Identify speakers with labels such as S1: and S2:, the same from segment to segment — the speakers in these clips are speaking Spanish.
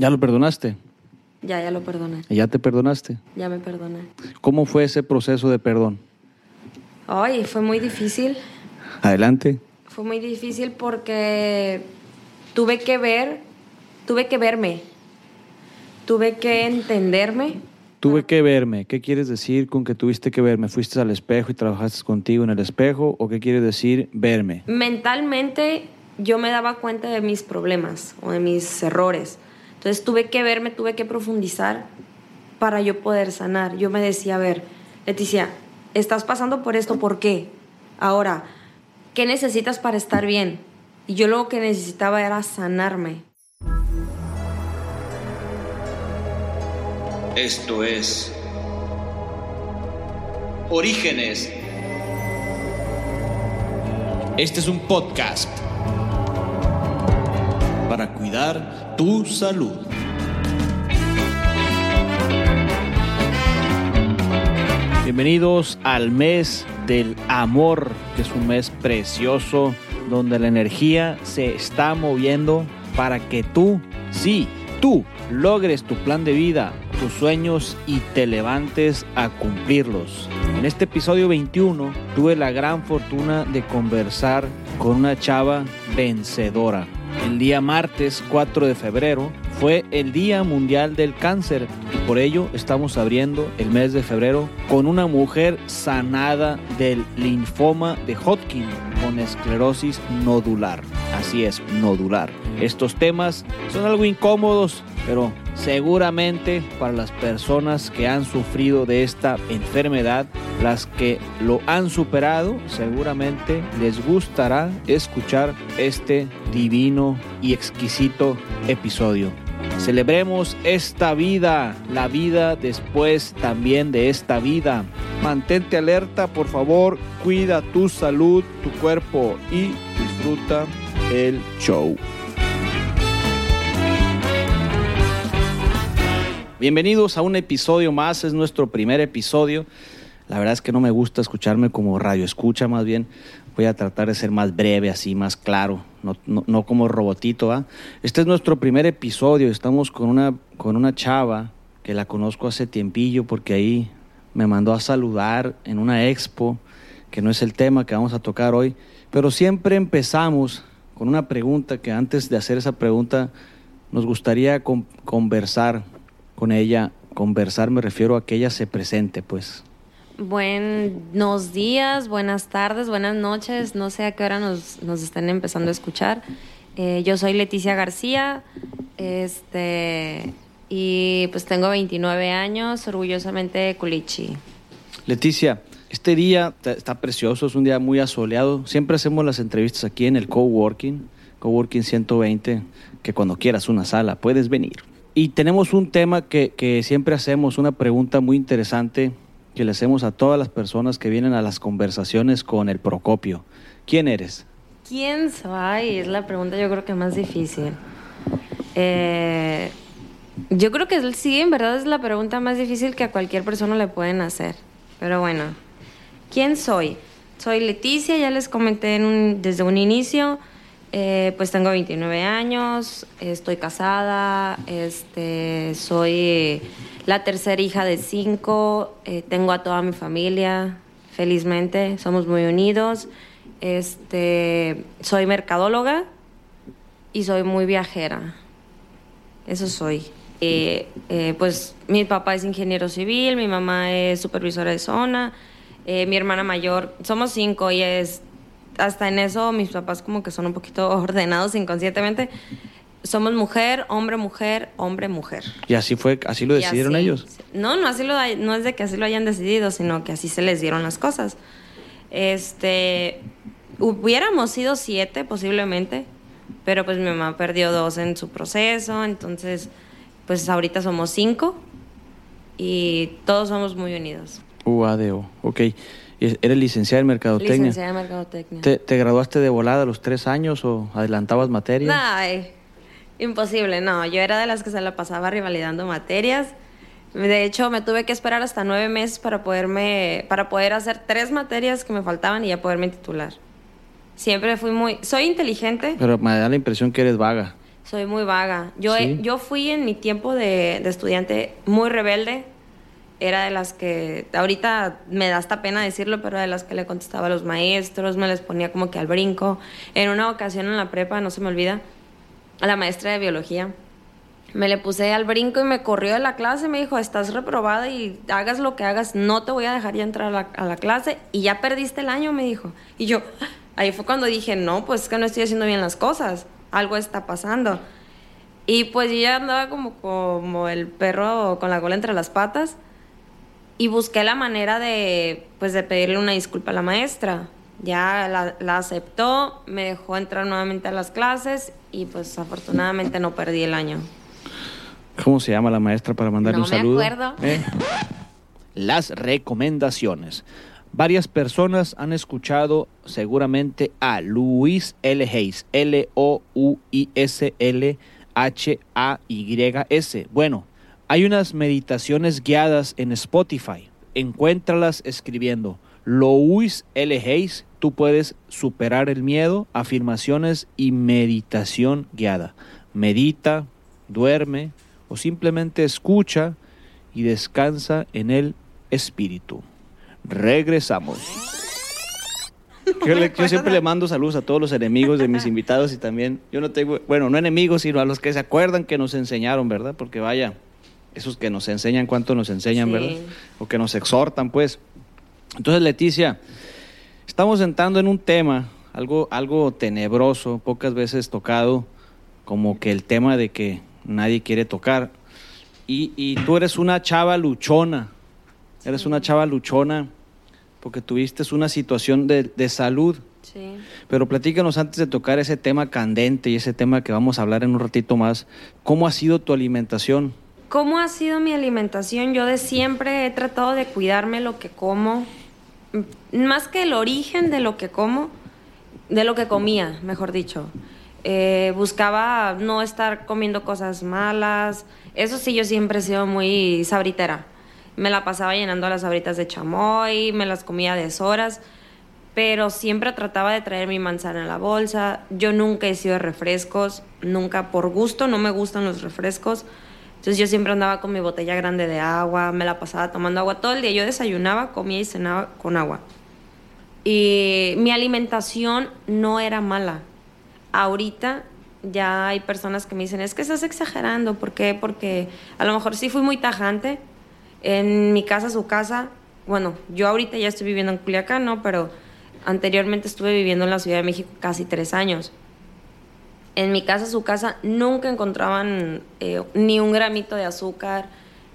S1: ¿Ya lo perdonaste?
S2: Ya, ya lo perdoné.
S1: ¿Y ¿Ya te perdonaste?
S2: Ya me perdoné.
S1: ¿Cómo fue ese proceso de perdón?
S2: Ay, fue muy difícil.
S1: Adelante.
S2: Fue muy difícil porque tuve que ver, tuve que verme, tuve que entenderme.
S1: Tuve que verme. ¿Qué quieres decir con que tuviste que verme? ¿Fuiste al espejo y trabajaste contigo en el espejo? ¿O qué quiere decir verme?
S2: Mentalmente yo me daba cuenta de mis problemas o de mis errores. Entonces tuve que verme, tuve que profundizar para yo poder sanar. Yo me decía, a ver, Leticia, estás pasando por esto, ¿por qué? Ahora, ¿qué necesitas para estar bien? Y yo lo que necesitaba era sanarme.
S3: Esto es Orígenes. Este es un podcast para cuidar tu salud.
S1: Bienvenidos al mes del amor, que es un mes precioso donde la energía se está moviendo para que tú, sí, tú, logres tu plan de vida, tus sueños y te levantes a cumplirlos. En este episodio 21 tuve la gran fortuna de conversar con una chava vencedora. El día martes 4 de febrero fue el Día Mundial del Cáncer y por ello estamos abriendo el mes de febrero con una mujer sanada del linfoma de Hodgkin con esclerosis nodular. Así es, nodular. Estos temas son algo incómodos, pero seguramente para las personas que han sufrido de esta enfermedad, las que lo han superado, seguramente les gustará escuchar este divino y exquisito episodio. Celebremos esta vida, la vida después también de esta vida. Mantente alerta, por favor, cuida tu salud, tu cuerpo y disfruta el show. Bienvenidos a un episodio más, es nuestro primer episodio. La verdad es que no me gusta escucharme como radio escucha, más bien voy a tratar de ser más breve, así, más claro, no, no, no como robotito. ¿va? Este es nuestro primer episodio, estamos con una, con una chava que la conozco hace tiempillo porque ahí me mandó a saludar en una expo, que no es el tema que vamos a tocar hoy, pero siempre empezamos con una pregunta que antes de hacer esa pregunta nos gustaría con, conversar con ella. Conversar me refiero a que ella se presente, pues.
S2: Buenos días, buenas tardes, buenas noches. No sé a qué hora nos, nos están empezando a escuchar. Eh, yo soy Leticia García. Este. Y pues tengo 29 años, orgullosamente de Culichi.
S1: Leticia, este día está precioso, es un día muy asoleado. Siempre hacemos las entrevistas aquí en el Coworking, Coworking 120, que cuando quieras una sala puedes venir. Y tenemos un tema que, que siempre hacemos, una pregunta muy interesante que le hacemos a todas las personas que vienen a las conversaciones con el Procopio. ¿Quién eres?
S2: ¿Quién soy? Es la pregunta yo creo que más difícil. Eh, yo creo que sí, en verdad es la pregunta más difícil que a cualquier persona le pueden hacer. Pero bueno, ¿quién soy? Soy Leticia, ya les comenté en un- desde un inicio. Eh, pues tengo 29 años, estoy casada, este, soy la tercera hija de cinco, eh, tengo a toda mi familia, felizmente, somos muy unidos. Este, soy mercadóloga y soy muy viajera. Eso soy. Eh, eh, pues mi papá es ingeniero civil, mi mamá es supervisora de zona, mi hermana mayor, somos cinco y es hasta en eso mis papás como que son un poquito ordenados inconscientemente. Somos mujer, hombre, mujer, hombre, mujer.
S1: Y así fue, así lo
S2: Y
S1: decidieron
S2: así-
S1: ellos.
S2: No, no, así lo, no es de que así lo hayan decidido, sino que así se les dieron las cosas. Este, hubiéramos sido siete posiblemente, pero pues mi mamá perdió dos en su proceso, entonces pues ahorita somos cinco y todos somos muy unidos.
S1: UADO, ok. Eres licenciada en Mercadotecnia.
S2: Licenciada en Mercadotecnia.
S1: ¿Te, te graduaste de volada a los tres años o adelantabas materias?
S2: Ay, imposible, no. Yo era de las que se la pasaba rivalidando materias. De hecho, me tuve que esperar hasta nueve meses para poderme, para poder hacer tres materias que me faltaban y ya poderme titular. Siempre fui muy, soy inteligente.
S1: Pero me da la impresión que eres vaga.
S2: Soy muy vaga. Yo,
S1: Sí.
S2: yo fui en mi tiempo de, de estudiante muy rebelde. Era de las que, ahorita me da hasta pena decirlo, pero de las que le contestaba a los maestros, me les ponía como que al brinco. En una ocasión en la prepa, no se me olvida, a la maestra de biología, me le puse al brinco y me corrió de la clase. Me dijo, estás reprobada y hagas lo que hagas, no te voy a dejar ya entrar a la, clase y ya perdiste el año, me dijo. Y yo, ahí fue cuando dije, no, pues es que no estoy haciendo bien las cosas, algo está pasando. Y pues yo ya andaba como, como el perro con la cola entre las patas y busqué la manera de, pues, de pedirle una disculpa a la maestra. Ya la, la aceptó, me dejó entrar nuevamente a las clases y pues afortunadamente no perdí el año.
S1: ¿Cómo se llama la maestra para mandarle
S2: No
S1: un
S2: me
S1: saludo?
S2: acuerdo.
S1: ¿Eh? Las recomendaciones. Varias personas han escuchado seguramente a Luis L. Hayes, L-O-U-I-S-L-H-A-Y-S. Bueno, hay unas meditaciones guiadas en Spotify. Encuéntralas escribiendo Louis L. Hayes. Tú puedes superar el miedo, afirmaciones y meditación guiada. Medita, duerme o simplemente escucha y descansa en el espíritu. Regresamos. Yo, le- yo siempre le mando saludos a todos los enemigos de mis invitados y también, yo no tengo, bueno, no enemigos, sino a los que se acuerdan que nos enseñaron, ¿verdad? Porque vaya, esos que nos enseñan cuánto nos enseñan,
S2: Sí.
S1: ¿verdad? O que nos exhortan, pues. Entonces, Leticia, estamos entrando en un tema, algo, algo tenebroso, pocas veces tocado, como que el tema de que nadie quiere tocar. Y, y tú eres una chava luchona, eres una chava luchona porque tuviste una situación de, de salud.
S2: Sí.
S1: Pero platícanos antes de tocar ese tema candente y ese tema que vamos a hablar en un ratito más, ¿cómo ha sido tu alimentación?
S2: ¿Cómo ha sido mi alimentación? Yo de siempre he tratado de cuidarme lo que como, M- más que el origen de lo que como, de lo que comía, mejor dicho. Eh, buscaba no estar comiendo cosas malas. Eso sí, yo siempre he sido muy sabritera. Me la pasaba llenando las sabritas de chamoy, me las comía a deshoras, pero siempre trataba de traer mi manzana en la bolsa. Yo nunca he sido de refrescos, nunca por gusto, no me gustan los refrescos. Entonces yo siempre andaba con mi botella grande de agua, me la pasaba tomando agua todo el día. Yo desayunaba, comía y cenaba con agua. Y mi alimentación no era mala. Ahorita ya hay personas que me dicen, es que estás exagerando. ¿Por qué? Porque a lo mejor sí fui muy tajante. En mi casa, su casa, bueno, yo ahorita ya estoy viviendo en Culiacán, ¿no? Pero anteriormente estuve viviendo en la Ciudad de México casi tres años. En mi casa, su casa, nunca encontraban eh, ni un gramito de azúcar,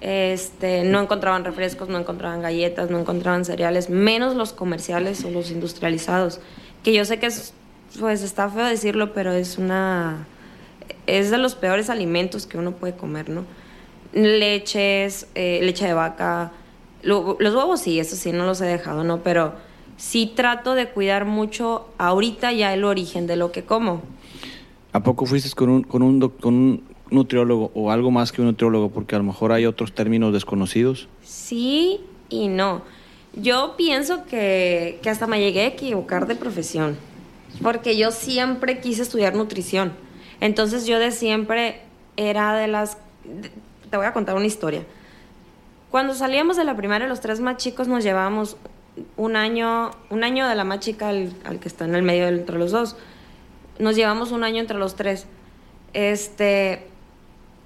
S2: este, no encontraban refrescos, no encontraban galletas, no encontraban cereales, menos los comerciales o los industrializados. Que yo sé que es, pues está feo decirlo, pero es una, es de los peores alimentos que uno puede comer, ¿no? Leches, eh, leche de vaca, lo- los huevos sí, eso sí, no los he dejado, ¿no? Pero sí trato de cuidar mucho ahorita ya el origen de lo que como.
S1: ¿A poco fuiste con un, con un, con un nutriólogo o algo más que un nutriólogo? Porque a lo mejor hay otros términos desconocidos.
S2: Sí y no. Yo pienso que, que hasta me llegué a equivocar de profesión, porque yo siempre quise estudiar nutrición. Entonces yo de siempre era de las... te voy a contar una historia. Cuando salíamos de la primaria, los tres más chicos nos llevábamos un año, un año de la más chica al, que está en el medio entre los dos. Nos llevamos un año entre los tres. Este,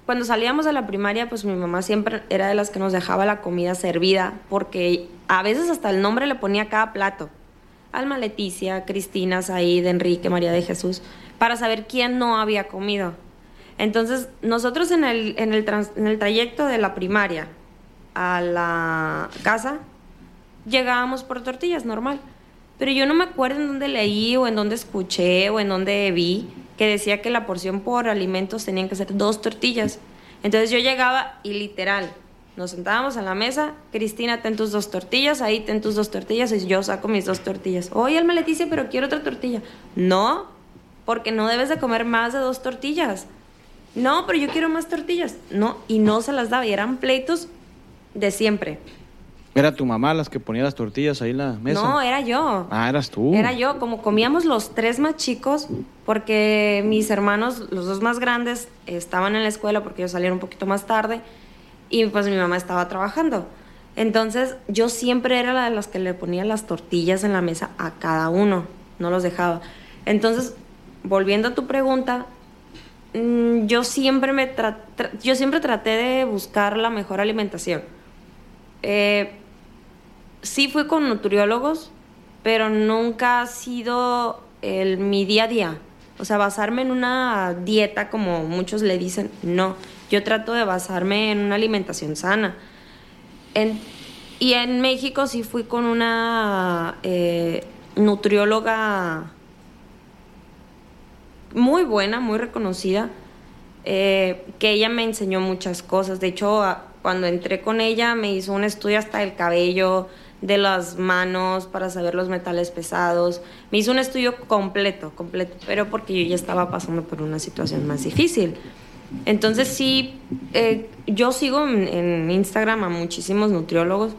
S2: cuando salíamos de la primaria, pues mi mamá siempre era de las que nos dejaba la comida servida, porque a veces hasta el nombre le ponía cada plato. Alma Leticia, Cristina, Said, Enrique, María de Jesús, para saber quién no había comido. Entonces, nosotros en el, en el, trans- en el trayecto de la primaria a la casa, llegábamos por tortillas, normal. Pero yo no me acuerdo en dónde leí o en dónde escuché o en dónde vi que decía que la porción por alimentos tenían que ser dos tortillas. Entonces yo llegaba y literal, nos sentábamos a la mesa, Cristina, ten tus dos tortillas, ahí ten tus dos tortillas y yo saco mis dos tortillas. Oye, Alma Leticia, pero quiero otra tortilla. No, porque no debes de comer más de dos tortillas. No, pero yo quiero más tortillas. No, y no se las daba y eran pleitos de siempre.
S1: ¿Era tu mamá las que ponía las tortillas ahí en la mesa?
S2: No, era yo.
S1: Ah, eras tú.
S2: Era yo, como comíamos los tres más chicos, porque mis hermanos, los dos más grandes, estaban en la escuela porque ellos salieron un poquito más tarde y pues mi mamá estaba trabajando. Entonces yo siempre era la de las que le ponía las tortillas en la mesa a cada uno, no los dejaba. Entonces, volviendo a tu pregunta, mm, yo siempre me tra- tra- yo siempre traté de buscar la mejor alimentación. Eh, sí fui con nutriólogos, pero nunca ha sido el, mi día a día. O sea, basarme en una dieta, como muchos le dicen, no. Yo trato de basarme en una alimentación sana. Y en México sí fui con una eh, nutrióloga muy buena, muy reconocida, eh, que ella me enseñó muchas cosas. De hecho, cuando entré con ella me hizo un estudio hasta del cabello, de las manos, para saber los metales pesados. Me hizo un estudio completo, completo, pero porque yo ya estaba pasando por una situación más difícil. Entonces sí, eh, yo sigo en, Instagram a muchísimos nutriólogos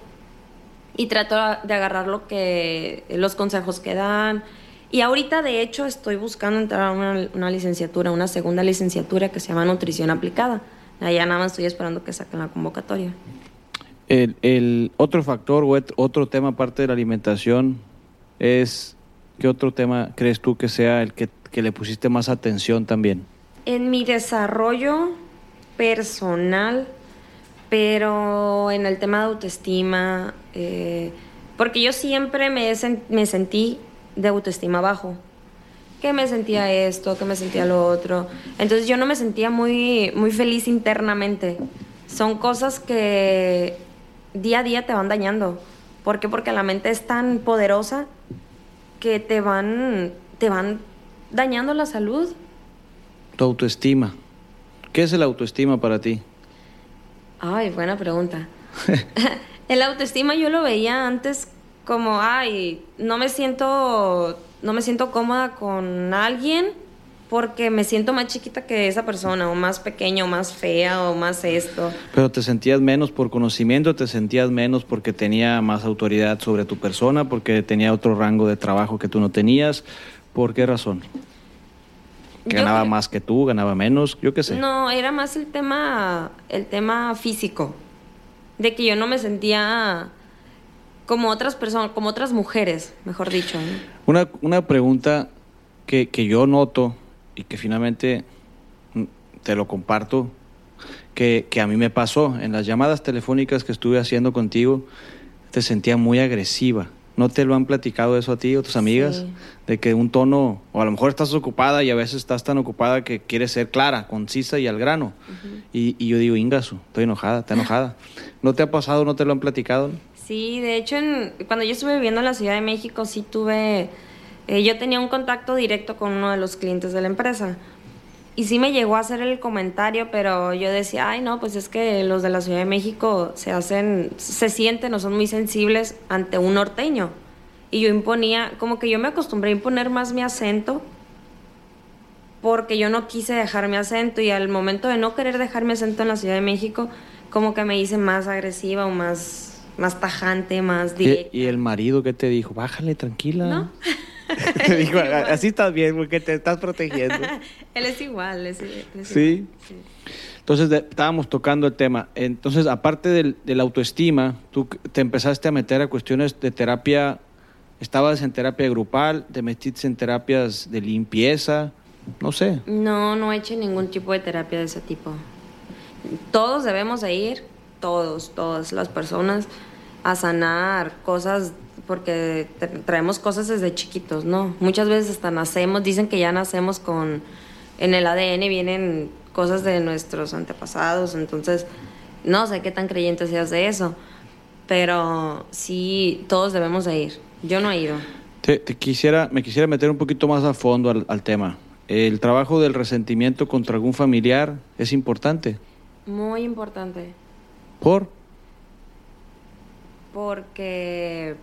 S2: y trato de agarrar lo que los consejos que dan y ahorita de hecho estoy buscando entrar a una, una licenciatura una segunda licenciatura que se llama nutrición aplicada allá nada más estoy esperando que saquen la convocatoria
S1: El, otro factor o otro tema aparte de la alimentación es, ¿qué otro tema crees tú que sea el que, que le pusiste más atención también?
S2: en mi desarrollo personal pero en el tema de autoestima eh, porque yo siempre me, me sentí de autoestima bajo que me sentía esto, que me sentía lo otro. Entonces yo no me sentía muy, muy feliz internamente. Son cosas que día a día te van dañando. ¿Por qué? Porque la mente es tan poderosa que te van, te van dañando la salud.
S1: Tu autoestima. ¿Qué es el autoestima para ti?
S2: Ay, buena pregunta. el autoestima yo lo veía antes como, ay, no me siento, no me siento cómoda con alguien porque me siento más chiquita que esa persona, o más pequeña, o más fea, o más esto.
S1: ¿Pero te sentías menos por conocimiento, te sentías menos porque tenía más autoridad sobre tu persona, porque tenía otro rango de trabajo que tú no tenías? ¿Por qué razón? ¿Ganaba más que tú, ganaba menos? Yo qué sé.
S2: No, era más el tema, el tema físico, de que yo no me sentía como otras personas, como otras mujeres, mejor dicho.
S1: Una, una pregunta que, que yo noto y que finalmente mm, te lo comparto, que, que a mí me pasó en las llamadas telefónicas que estuve haciendo contigo, te sentía muy agresiva. ¿No te lo han platicado eso a ti o tus amigas?
S2: Sí.
S1: De que un tono, o a lo mejor estás ocupada y a veces estás tan ocupada que quieres ser clara, concisa y al grano. y, y yo digo, Ingasu, estoy enojada, está enojada. ¿No te ha pasado, no te lo han platicado?
S2: Sí, de hecho, en- cuando yo estuve viviendo en la Ciudad de México, sí tuve, eh, yo tenía un contacto directo con uno de los clientes de la empresa. Y sí me llegó a hacer el comentario, pero yo decía, ay, no, pues es que los de la Ciudad de México se hacen, se sienten o son muy sensibles ante un norteño. Y yo imponía, como que yo me acostumbré a imponer más mi acento, porque yo no quise dejar mi acento y al momento de no querer dejar mi acento en la Ciudad de México, como que me hice más agresiva o más, más tajante, más
S1: ¿Y,
S2: directa.
S1: y el marido qué te dijo? Bájale, tranquila.
S2: ¿No?
S1: te dijo, así estás bien porque te estás protegiendo.
S2: Él es igual, es, él es
S1: Sí.
S2: igual, sí.
S1: Entonces de- estábamos tocando el tema. Entonces, aparte del, de la autoestima, tú te empezaste a meter a cuestiones de terapia. ¿Estabas en terapia grupal? ¿Te metiste en terapias de limpieza? No sé.
S2: No, no he hecho ningún tipo de terapia de ese tipo. Todos debemos de ir, todos, todas las personas, a sanar cosas, porque tra- traemos cosas desde chiquitos, ¿no? Muchas veces hasta nacemos, dicen que ya nacemos con, en el ADN vienen cosas de nuestros antepasados, entonces no sé qué tan creyente seas de eso, pero sí, todos debemos de ir. Yo no he ido.
S1: Te, te quisiera, me quisiera meter un poquito más a fondo al, al tema. ¿El trabajo del resentimiento contra algún familiar es importante?
S2: Muy importante.
S1: ¿Por?
S2: Porque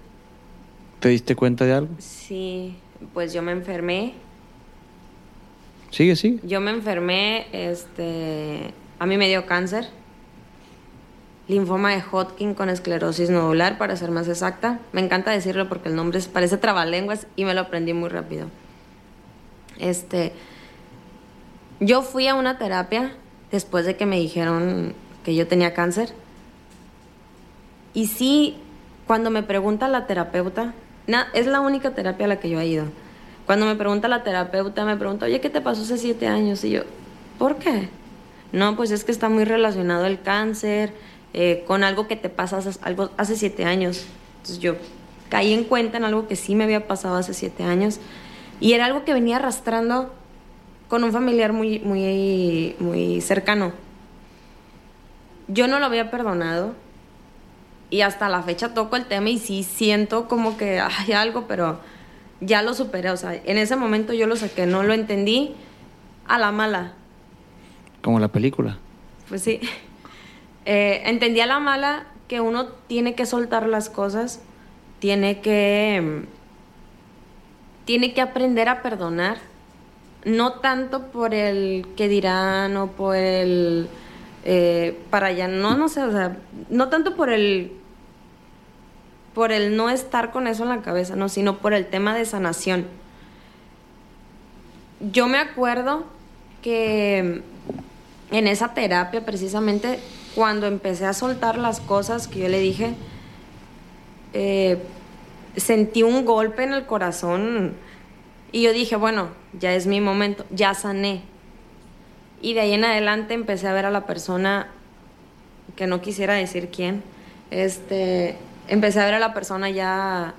S1: ¿Te diste cuenta de algo?
S2: sí, pues yo me enfermé.
S1: Sigue, sigue.
S2: Yo me enfermé, este, a mí me dio cáncer. linfoma de Hodgkin con esclerosis nodular, para ser más exacta. Me encanta decirlo porque el nombre parece trabalenguas y me lo aprendí muy rápido. Este, yo fui a una terapia después de que me dijeron que yo tenía cáncer. Y sí, cuando me pregunta la terapeuta, es la única terapia a la que yo he ido. Cuando me pregunta la terapeuta, me pregunta, oye, ¿qué te pasó hace siete años? Y yo, ¿por qué? No, pues es que está muy relacionado el cáncer eh, con algo que te pasa hace, algo, hace siete años. Entonces yo caí en cuenta en algo que sí me había pasado hace siete años y era algo que venía arrastrando con un familiar muy, muy, muy cercano. Yo no lo había perdonado y hasta la fecha toco el tema y sí siento como que hay algo, pero ya lo superé. O sea, en ese momento yo lo saqué, no lo entendí a la mala.
S1: Como la película.
S2: Pues sí. Eh, entendí a la mala que uno tiene que soltar las cosas, tiene que. Tiene que aprender a perdonar. No tanto por el que dirán o por el. Eh, para allá, no, no sé, o sea, no tanto por el por el no estar con eso en la cabeza, no, sino por el tema de sanación. Yo me acuerdo que en esa terapia precisamente cuando empecé a soltar las cosas que yo le dije, eh, sentí un golpe en el corazón y yo dije, bueno, ya es mi momento, ya sané. Y de ahí en adelante empecé a ver a la persona que no quisiera decir quién, este, empecé a ver a la persona ya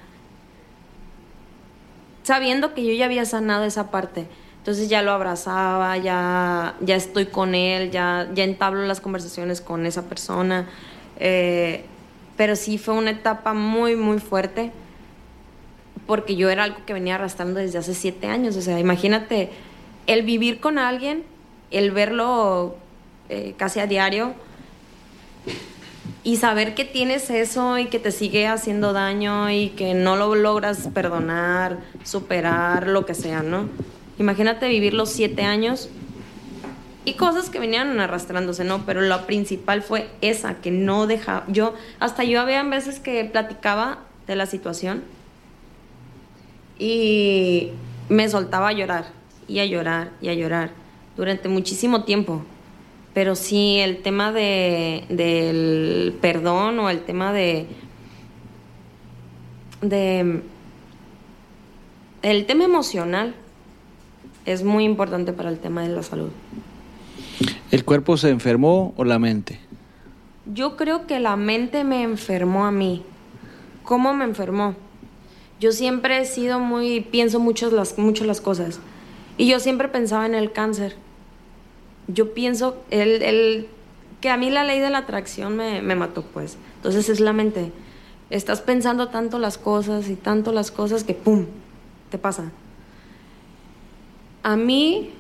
S2: sabiendo que yo ya había sanado esa parte. Entonces ya lo abrazaba, ya, ya estoy con él, ya, ya entablo las conversaciones con esa persona. Eh, pero sí fue una etapa muy, muy fuerte porque yo era algo que venía arrastrando desde hace siete años. O sea, imagínate el vivir con alguien, el verlo eh, casi a diario, y saber que tienes eso y que te sigue haciendo daño y que no lo logras perdonar, superar, lo que sea, ¿no? Imagínate vivir los siete años y cosas que venían arrastrándose, ¿no? Pero lo principal fue esa, que no dejaba, yo, hasta yo había veces que platicaba de la situación y me soltaba a llorar y a llorar y a llorar durante muchísimo tiempo. Pero sí, el tema de, del perdón o el tema de, de... El tema emocional es muy importante para el tema de la salud.
S1: ¿El cuerpo se enfermó o la mente?
S2: Yo creo que la mente me enfermó a mí. ¿Cómo me enfermó? Yo siempre he sido muy, pienso mucho las, mucho las cosas. Y yo siempre pensaba en el cáncer yo pienso, el, que a mí la ley de la atracción me, me mató, pues. Entonces es la mente. Estás pensando tanto las cosas y tanto las cosas que ¡pum! te pasa. A mí,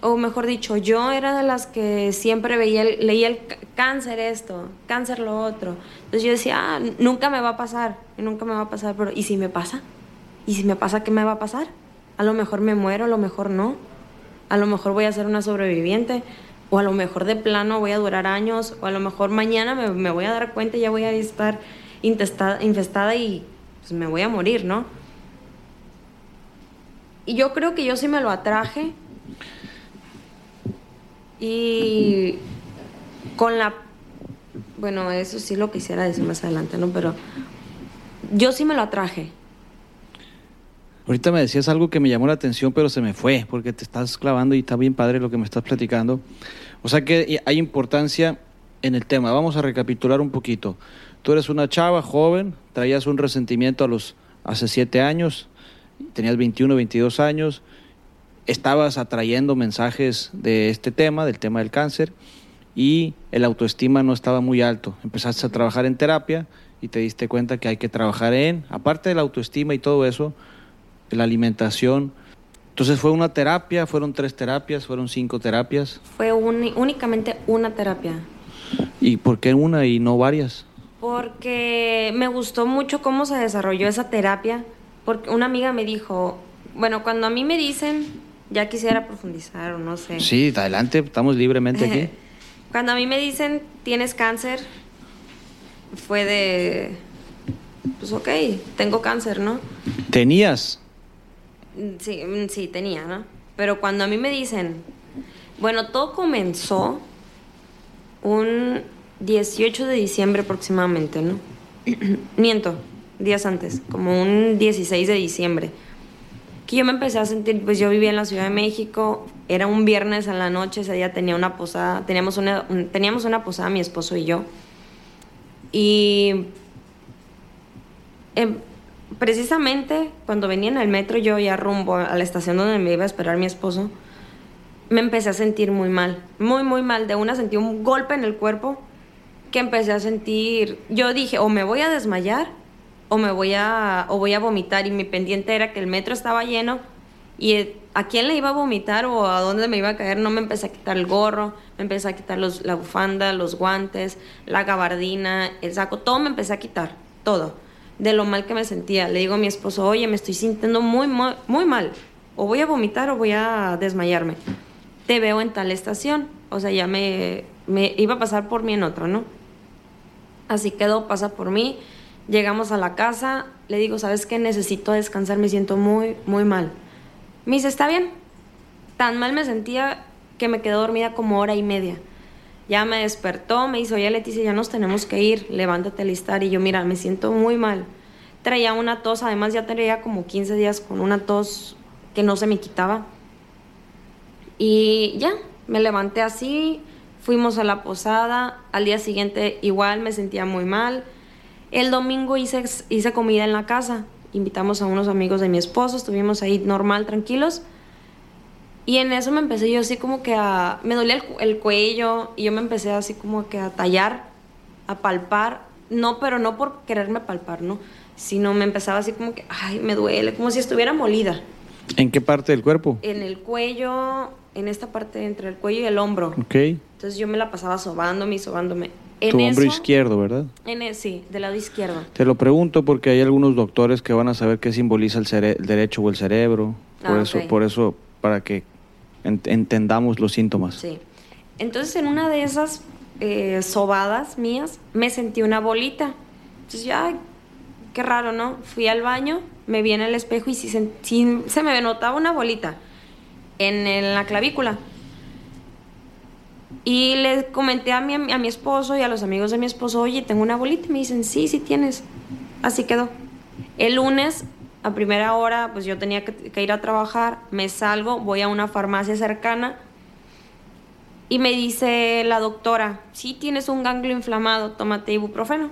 S2: o mejor dicho, yo era de las que siempre veía, leía el cáncer esto, cáncer lo otro. Entonces yo decía, ah, nunca me va a pasar, y nunca me va a pasar, pero ¿y si me pasa? ¿Y si me pasa, qué me va a pasar? A lo mejor me muero, a lo mejor no a lo mejor voy a ser una sobreviviente, o a lo mejor de plano voy a durar años, o a lo mejor mañana me, voy a dar cuenta y ya voy a estar infestada y pues, me voy a morir, ¿no? Y yo creo que yo sí me lo atraje. Y con la... Bueno, eso sí lo quisiera decir más adelante, ¿no? Pero yo sí me lo atraje.
S1: Ahorita me decías algo que me llamó la atención, pero se me fue, porque te estás clavando y está bien padre lo que me estás platicando. O sea que hay importancia en el tema. Vamos a recapitular un poquito. Tú eres una chava joven, traías un resentimiento a los hace siete años, tenías 21, 22 años, estabas atrayendo mensajes de este tema, del tema del cáncer, y el autoestima no estaba muy alto. Empezaste a trabajar en terapia y te diste cuenta que hay que trabajar en, aparte de la autoestima y todo eso, la alimentación. Entonces fue una terapia, fueron tres terapias, fueron cinco terapias.
S2: Fue únicamente una terapia.
S1: ¿Y por qué una y no varias?
S2: Porque me gustó mucho cómo se desarrolló esa terapia, porque una amiga me dijo, bueno, cuando a mí me dicen, ya quisiera profundizar o no sé.
S1: Sí, adelante, estamos libremente aquí.
S2: cuando a mí me dicen, tienes cáncer, fue de, pues ok, tengo cáncer, ¿no?
S1: ¿Tenías?
S2: Sí, mm, sí, tenía, ¿no? Pero cuando a mí me dicen, bueno, todo comenzó un 18 de diciembre aproximadamente, ¿no? Miento, días antes, como un 16 de diciembre. Que yo me empecé a sentir, pues yo vivía en la Ciudad de México, era un viernes a la noche, ese día tenía una posada, teníamos una, un- teníamos una posada mi esposo y yo. Y em, precisamente cuando venía en el metro yo ya rumbo a la estación donde me iba a esperar mi esposo, me empecé a sentir muy mal, muy, muy mal. De una sentí un golpe en el cuerpo que empecé a sentir, yo dije, o me voy a desmayar o me voy a, o voy a vomitar y mi pendiente era que el metro estaba lleno y eh, a quién le iba a vomitar o a dónde me iba a caer, no me empecé a quitar el gorro, me empecé a quitar los, la bufanda, los guantes, la gabardina, el saco, todo me empecé a quitar, todo, de lo mal que me sentía. Le digo a mi esposo, oye, me estoy sintiendo muy, muy, muy mal, o voy a vomitar o voy a desmayarme. Te veo en tal estación, o sea, ya me, me iba a pasar por mí en otra, ¿no? Así quedó, pasa por mí. Llegamos a la casa, le digo, ¿sabes qué? Necesito descansar, me siento muy, muy mal. Me dice, está bien. Tan mal me sentía que me quedé dormida como hora y media. Ya me despertó, me dice, oye Leticia, ya nos tenemos que ir, levántate a listar. Y yo, mira, me siento muy mal. Traía una tos, además ya traía como 15 días con una tos que no se me quitaba. Y ya, me levanté así, fuimos a la posada, al día siguiente igual me sentía muy mal. El domingo hice, hice comida en la casa, invitamos a unos amigos de mi esposo, estuvimos ahí normal, tranquilos. Y en eso me empecé yo así como que a... Me dolía el, el cuello y yo me empecé así como que a tallar, a palpar. No, pero no por quererme palpar, ¿no? Sino me empezaba así como que, ay, me duele, como si estuviera molida.
S1: ¿En qué parte del cuerpo?
S2: En el cuello, en esta parte entre el cuello y el hombro.
S1: Ok.
S2: Entonces yo me la pasaba sobándome y sobándome. En
S1: Tu hombro
S2: eso-
S1: izquierdo, ¿verdad?
S2: En e- sí, del lado izquierdo.
S1: Te lo pregunto porque hay algunos doctores que van a saber qué simboliza el, cere- el derecho o el cerebro. Por
S2: Ah,
S1: eso, por eso, para que ent- entendamos los síntomas.
S2: Sí. Entonces en una de esas eh, sobadas mías me sentí una bolita. Entonces yo, ay, qué raro, ¿no? Fui al baño, me vi en el espejo y sí, se me notaba una bolita en, en la clavícula. Y le comenté a mi, a mi esposo y a los amigos de mi esposo, oye, tengo una bolita. Y me dicen, sí, sí tienes. Así quedó. El lunes, a primera hora, pues yo tenía que, que ir a trabajar, me salgo, voy a una farmacia cercana y me dice la doctora, sí tienes un ganglio inflamado, tómate ibuprofeno.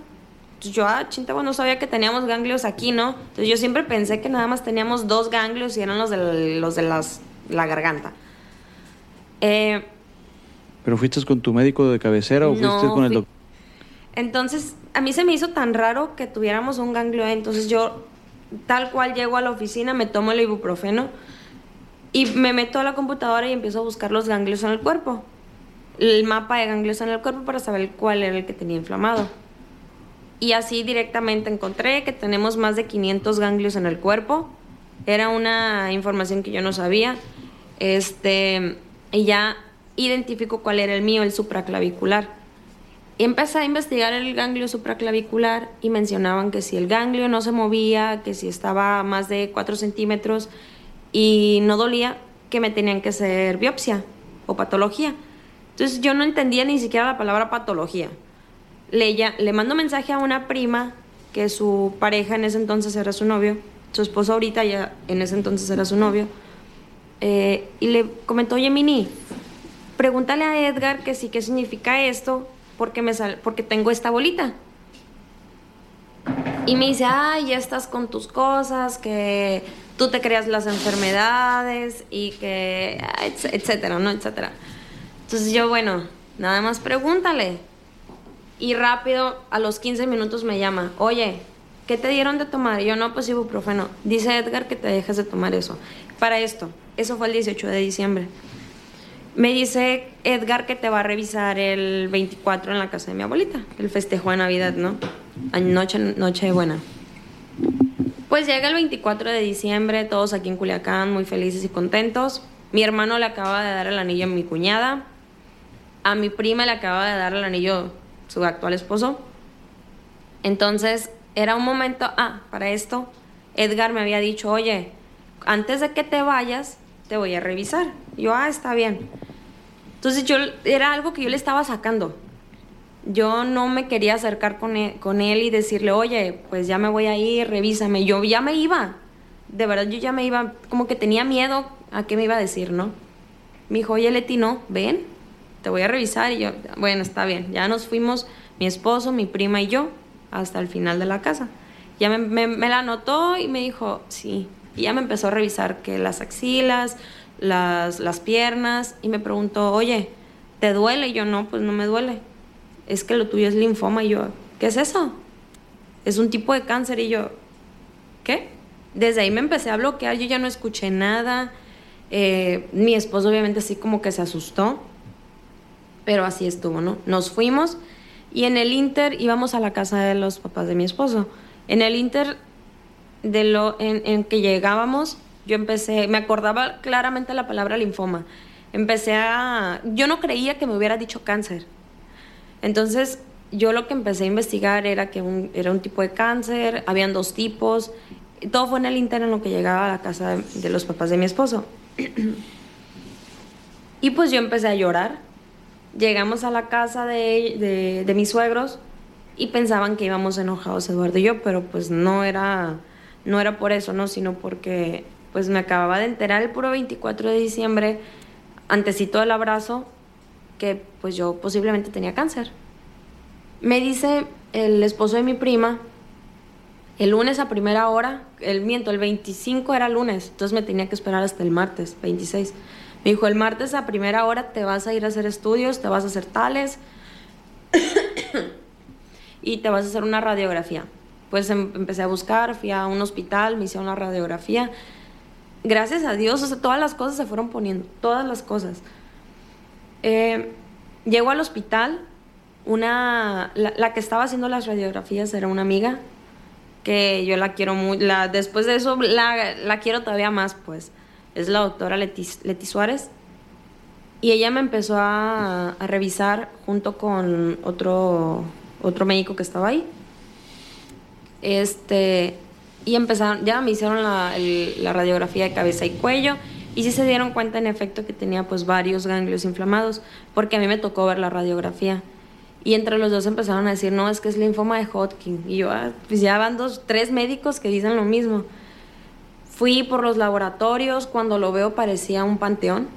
S2: Entonces yo, ah, chinta, bueno, no sabía que teníamos ganglios aquí, ¿no? Entonces yo siempre pensé que nada más teníamos dos ganglios y eran los de, los de las, la garganta. Eh,
S1: ¿Pero fuiste con tu médico de cabecera o
S2: No,
S1: fuiste con el doctor?
S2: Entonces, a mí se me hizo tan raro que tuviéramos un ganglio. Entonces yo, tal cual llego a la oficina, me tomo el ibuprofeno y me meto a la computadora y empiezo a buscar los ganglios en el cuerpo. El mapa de ganglios en el cuerpo para saber cuál era el que tenía inflamado. Y así directamente encontré que tenemos más de 500 ganglios en el cuerpo. Era una información que yo no sabía. Este, y ya identifico cuál era el mío, el supraclavicular. Y empecé a investigar el ganglio supraclavicular y mencionaban que si el ganglio no se movía, que si estaba a más de 4 centímetros y no dolía, que me tenían que hacer biopsia o patología. Entonces yo no entendía ni siquiera la palabra patología. Le, ya- le mando mensaje a una prima que su pareja en ese entonces era su novio, su esposo ahorita ya en ese entonces era su novio, eh, y le comentó, oye Mini, pregúntale a Edgar que sí qué significa esto, porque, me sal- porque tengo esta bolita. Y me dice, ay, ya estás con tus cosas, que tú te creas las enfermedades y que, etc- etcétera, ¿no? Etcétera. Entonces yo, bueno, nada más pregúntale. Y rápido, a los 15 minutos me llama, oye, ¿qué te dieron de tomar? Yo, no, pues ibuprofeno. Dice Edgar que te dejes de tomar eso. Para esto, eso fue el 18 de diciembre. Me dice Edgar que te va a revisar el 24 en la casa de mi abuelita, el festejo de Navidad, ¿no? Noche, noche buena. Pues llega el 24 de diciembre, todos aquí en Culiacán muy felices y contentos. Mi hermano le acaba de dar el anillo a mi cuñada. A mi prima le acaba de dar el anillo su actual esposo. Entonces, era un momento, ah, para esto, Edgar me había dicho, oye, antes de que te vayas, te voy a revisar. Yo, ah, está bien. Entonces yo, era algo que yo le estaba sacando. Yo no me quería acercar con él, con él y decirle, oye, pues ya me voy a ir, revísame. Yo ya me iba. De verdad, yo ya me iba, como que tenía miedo a qué me iba a decir, ¿no? Me dijo, oye, Leti, no, ven, te voy a revisar. Y yo, bueno, está bien. Ya nos fuimos, mi esposo, mi prima y yo, hasta el final de la casa. Ya me, me, la anotó y me dijo, sí. Y ya me empezó a revisar que las axilas, las, las piernas, y me preguntó, oye, ¿te duele? Y yo, no, pues no me duele. Es que lo tuyo es linfoma. Y yo, ¿qué es eso? Es un tipo de cáncer. Y yo, ¿qué? Desde ahí me empecé a bloquear, yo ya no escuché nada. Eh, mi esposo obviamente así como que se asustó, pero así estuvo, ¿no? Nos fuimos y en el Inter íbamos a la casa de los papás de mi esposo. En el Inter de lo en, que llegábamos, yo empecé, me acordaba claramente la palabra linfoma. Empecé a, yo no creía que me hubiera dicho cáncer. Entonces, yo lo que empecé a investigar era que era un tipo de cáncer, habían dos tipos. Todo fue en el Inter en lo que llegaba a la casa de los papás de mi esposo. y pues yo empecé a llorar. Llegamos a la casa de, de, mis suegros y pensaban que íbamos enojados Eduardo y yo, pero pues no era, no era por eso, ¿no? Sino porque pues me acababa de enterar el puro 24 de diciembre, antesito del abrazo, que pues yo posiblemente tenía cáncer. Me dice el esposo de mi prima, el lunes a primera hora, el miento, el 25 era lunes, entonces me tenía que esperar hasta el martes, 26. Me dijo, el martes a primera hora te vas a ir a hacer estudios, te vas a hacer tales y te vas a hacer una radiografía. Pues em, empecé a buscar, fui a un hospital, me hice una radiografía. Gracias a Dios, o sea, todas las cosas se fueron poniendo, todas las cosas. Eh, llego al hospital, una, la, que estaba haciendo las radiografías era una amiga, que yo la quiero muy, después de eso la, la, quiero todavía más, pues, es la doctora Leti, Leti Suárez. Y ella me empezó a, a, revisar junto con otro, otro médico que estaba ahí. Este, y empezaron, ya me hicieron la, radiografía de cabeza y cuello y sí se dieron cuenta en efecto que tenía pues varios ganglios inflamados, porque a mí me tocó ver la radiografía. Y entre los dos empezaron a decir, no, es que es linfoma de Hodgkin. Y yo, ah, pues ya van dos, tres médicos que dicen lo mismo. Fui por los laboratorios, cuando lo veo parecía un panteón,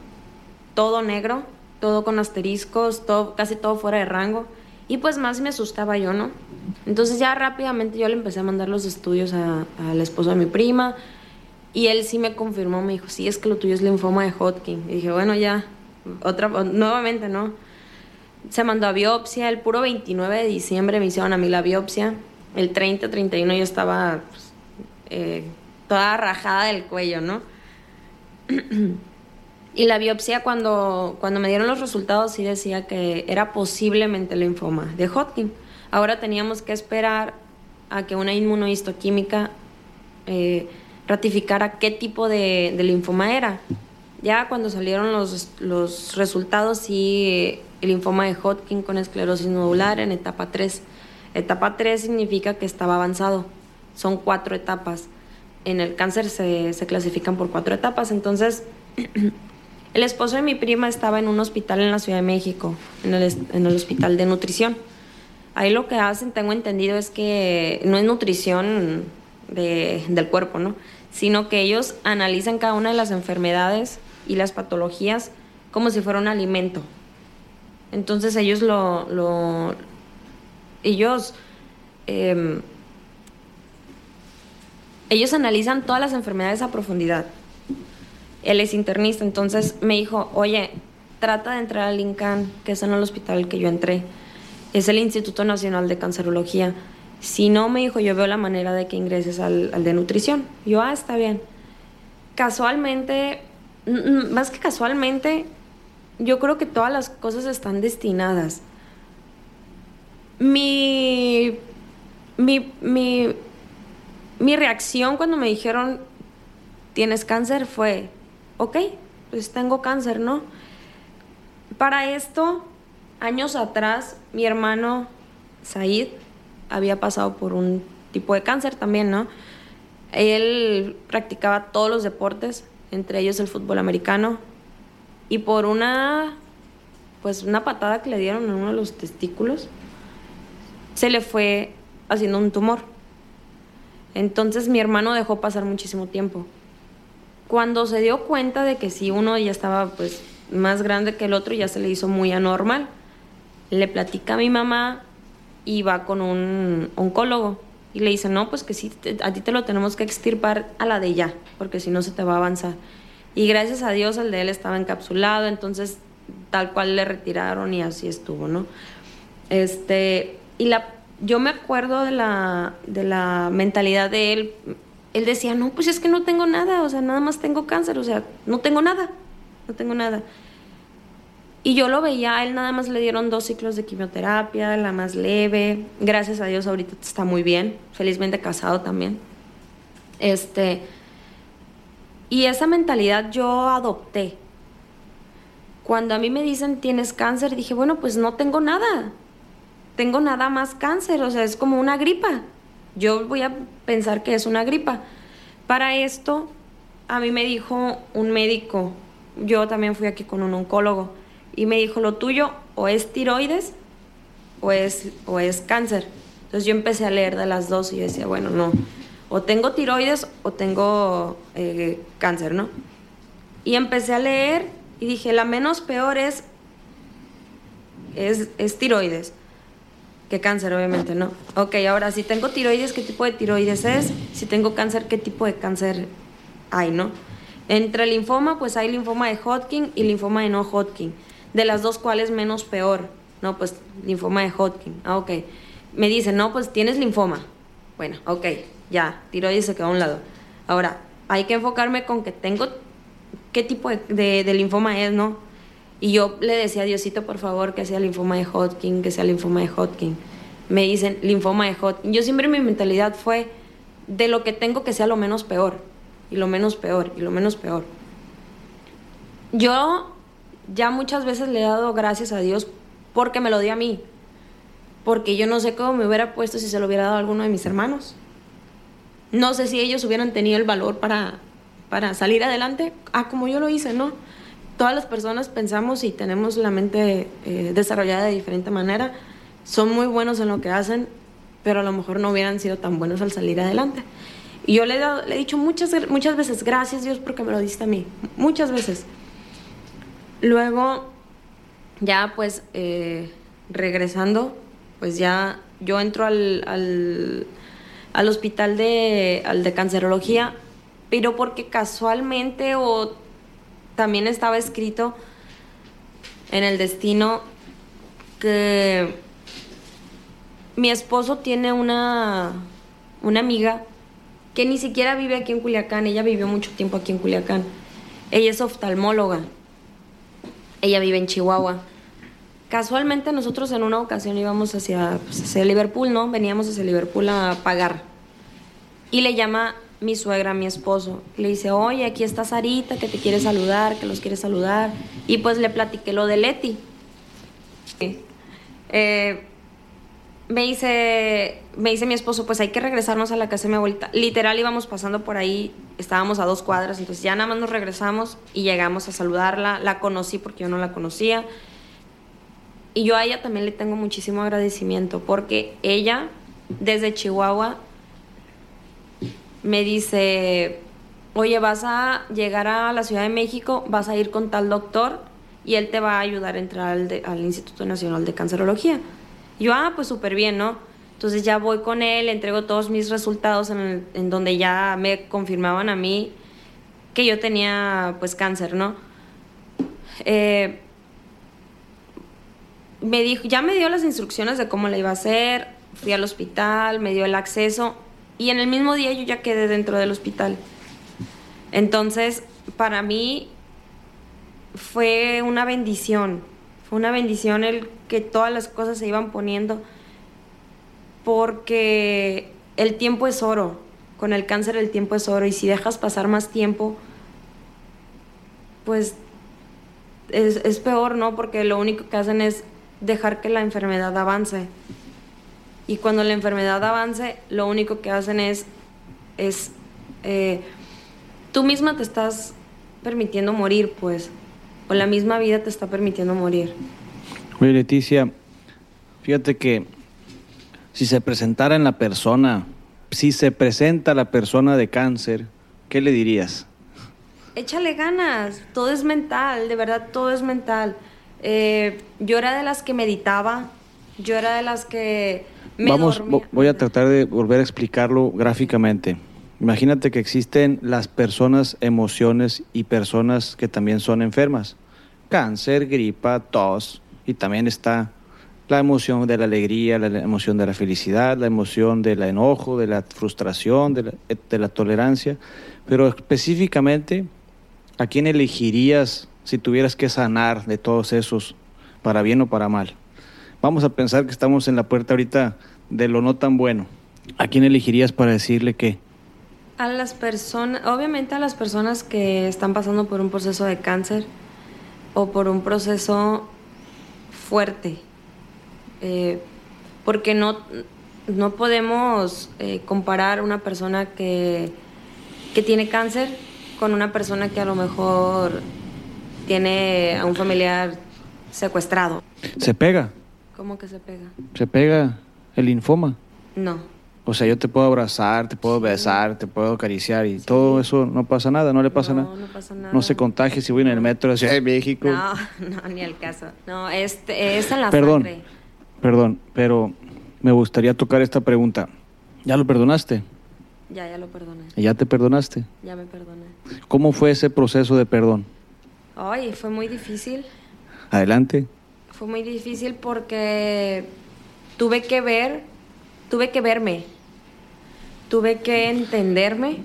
S2: todo negro, todo con asteriscos, todo, casi todo fuera de rango. Y pues más me asustaba yo, ¿no? Entonces ya rápidamente yo le empecé a mandar los estudios al esposo de mi prima y él sí me confirmó, me dijo, sí, es que lo tuyo es linfoma de Hodgkin. Y dije, bueno, ya, otra, nuevamente, ¿no? se mandó a biopsia, el puro 29 de diciembre me hicieron a mí la biopsia, el 30, 31 yo estaba pues, eh, toda rajada del cuello, ¿no? y la biopsia cuando, cuando me dieron los resultados sí decía que era posiblemente linfoma de Hodgkin. Ahora teníamos que esperar a que una inmunohistoquímica eh, ratificara qué tipo de, linfoma era. Ya cuando salieron los, los resultados sí el linfoma de Hodgkin con esclerosis nodular en etapa 3. Etapa 3 significa que estaba avanzado. Son cuatro etapas. En el cáncer se, clasifican por cuatro etapas. Entonces, el esposo de mi prima estaba en un hospital en la Ciudad de México, en el, hospital de nutrición. Ahí lo que hacen, tengo entendido, es que no es nutrición del cuerpo, ¿no? Sino que ellos analizan cada una de las enfermedades y las patologías como si fuera un alimento. Entonces ellos lo, lo ellos, em, ellos analizan todas las enfermedades a profundidad. Él es internista, entonces me dijo, oye, trata de entrar al INCAN, que es en el hospital que yo entré. Es el Instituto Nacional de Cancerología. Si no, me dijo, yo veo la manera de que ingreses al, al de nutrición. Yo, ah, está bien. Casualmente, más que casualmente, yo creo que todas las cosas están destinadas. Mi, mi, mi, mi reacción cuando me dijeron, tienes cáncer, fue, ok, pues tengo cáncer, ¿no? Para esto, años atrás, mi hermano Said había pasado por un tipo de cáncer también, ¿no? Él practicaba todos los deportes, entre ellos el fútbol americano, y por una, pues una patada que le dieron en uno de los testículos, se le fue haciendo un tumor. Entonces mi hermano dejó pasar muchísimo tiempo. Cuando se dio cuenta de que si uno ya estaba pues más grande que el otro, ya se le hizo muy anormal. Le platica a mi mamá y va con un oncólogo y le dice, no, pues que sí, a ti te lo tenemos que extirpar a la de ya, porque si no se te va a avanzar. Y gracias a Dios el de él estaba encapsulado, entonces tal cual le retiraron y así estuvo, ¿no? Este, y la, yo me acuerdo de la, de la mentalidad de él. Él decía, no, pues es que no tengo nada, o sea, nada más tengo cáncer, o sea, no tengo nada, no tengo nada. Y yo lo veía, a él nada más le dieron dos ciclos de quimioterapia, la más leve. Gracias a Dios ahorita está muy bien, felizmente casado también. Este, y esa mentalidad yo adopté. Cuando a mí me dicen tienes cáncer, dije, bueno, pues no tengo nada. Tengo nada más cáncer, o sea, es como una gripa. Yo voy a pensar que es una gripa. Para esto, a mí me dijo un médico, yo también fui aquí con un oncólogo, y me dijo, lo tuyo o es tiroides o es, o es cáncer. Entonces yo empecé a leer de las dos y yo decía, bueno, no, o tengo tiroides o tengo eh, cáncer, ¿no? Y empecé a leer y dije, la menos peor es, es, es tiroides que cáncer, obviamente, ¿no? Ok, ahora, si tengo tiroides, ¿qué tipo de tiroides es? Si tengo cáncer, ¿qué tipo de cáncer hay, no? Entre linfoma, pues hay linfoma de Hodgkin y linfoma de no Hodgkin. De las dos, ¿cuál es menos peor? No, pues linfoma de Hodgkin. Ah, ok. Me dicen, no, pues tienes linfoma. Bueno, ok, ya, tiroides se quedó a un lado. Ahora, hay que enfocarme con que tengo qué tipo de, de, linfoma es, ¿no? Y yo le decía Diosito, por favor, que sea linfoma de Hodgkin, que sea linfoma de Hodgkin. Me dicen linfoma de Hodgkin. Yo siempre mi mentalidad fue de lo que tengo que sea lo menos peor, y lo menos peor, y lo menos peor. Yo ya muchas veces le he dado gracias a Dios porque me lo dio a mí. Porque yo no sé cómo me hubiera puesto si se lo hubiera dado a alguno de mis hermanos. No sé si ellos hubieran tenido el valor para, para salir adelante, ah, como yo lo hice, ¿no? Todas las personas pensamos y tenemos la mente eh, desarrollada de diferente manera, son muy buenos en lo que hacen, pero a lo mejor no hubieran sido tan buenos al salir adelante. Y yo le he, dado, le he dicho muchas, muchas veces, gracias Dios porque me lo diste a mí, muchas veces. Luego, ya pues eh, regresando, pues ya yo entro al, al, al hospital de, al de cancerología, pero porque casualmente o también estaba escrito en el destino que mi esposo tiene una, una amiga que ni siquiera vive aquí en Culiacán, ella vivió mucho tiempo aquí en Culiacán. Ella es oftalmóloga. Ella vive en Chihuahua. Casualmente nosotros en una ocasión íbamos hacia, pues, hacia Liverpool, ¿no? Veníamos hacia Liverpool a pagar. Y le llama mi suegra, mi esposo. Le dice, oye, aquí está Sarita, que te quiere saludar, que los quiere saludar. Y pues le platiqué lo de Leti. Eh, me dice, me dice mi esposo, pues hay que regresarnos a la casa de mi abuelita. Literal íbamos pasando por ahí, estábamos a dos cuadras, entonces ya nada más nos regresamos y llegamos a saludarla. La conocí porque yo no la conocía. Y yo a ella también le tengo muchísimo agradecimiento porque ella, desde Chihuahua, me dice, oye, vas a llegar a la Ciudad de México, vas a ir con tal doctor y él te va a ayudar a entrar al, al Instituto Nacional de Cancerología. Yo, ah, pues súper bien, ¿no? Entonces ya voy con él, entrego todos mis resultados en, el, en, donde ya me confirmaban a mí que yo tenía pues cáncer, ¿no? Eh, me dijo, ya me dio las instrucciones de cómo le iba a hacer, fui al hospital, me dio el acceso y en el mismo día yo ya quedé dentro del hospital. Entonces, para mí fue una bendición, fue una bendición el que todas las cosas se iban poniendo porque el tiempo es oro. Con el cáncer el tiempo es oro y si dejas pasar más tiempo, pues es, es peor, ¿no? Porque lo único que hacen es dejar que la enfermedad avance. Y cuando la enfermedad avance, lo único que hacen es, es eh, tú misma te estás permitiendo morir, pues, o la misma vida te está permitiendo morir.
S1: Oye, Leticia, fíjate que si se presentara en la persona, si se presenta la persona de cáncer, ¿qué le dirías?
S2: Échale ganas, todo es mental, de verdad todo es mental. Eh, yo era de las que meditaba, yo era de las que me
S1: Vamos,
S2: dormía.
S1: voy a tratar de volver a explicarlo gráficamente. Imagínate que existen las personas, emociones y personas que también son enfermas. Cáncer, gripa, tos. Y también está la emoción de la alegría, la emoción de la felicidad, la emoción del enojo, de la frustración, de la, de la tolerancia. Pero específicamente, ¿a quién elegirías si tuvieras que sanar de todos esos, para bien o para mal? Vamos a pensar que estamos en la puerta ahorita de lo no tan bueno. ¿A quién elegirías para decirle qué?
S2: A las personas, obviamente a las personas que están pasando por un proceso de cáncer o por un proceso fuerte, Eh, porque no, no podemos eh, comparar una persona que, que tiene cáncer con una persona que a lo mejor tiene a un familiar secuestrado.
S1: Se pega,
S2: ¿Cómo que se pega?
S1: se pega el linfoma.
S2: No.
S1: O sea, yo te puedo abrazar, te puedo besar, te puedo acariciar y todo eso no pasa nada, no le pasa
S2: No,
S1: nada.
S2: no pasa nada.
S1: No se contagia si voy en el metro de Ciudad de México.
S2: No, no, ni al caso. No, este, es en la
S1: Perdón,
S2: sangre.
S1: perdón, pero me gustaría tocar esta pregunta. ¿Ya lo perdonaste?
S2: Ya, ya lo perdoné.
S1: ¿Ya te perdonaste?
S2: Ya me perdoné.
S1: ¿Cómo fue ese proceso de perdón?
S2: Ay, fue muy difícil.
S1: Adelante.
S2: Fue muy difícil porque tuve que ver, tuve que verme. Tuve que entenderme.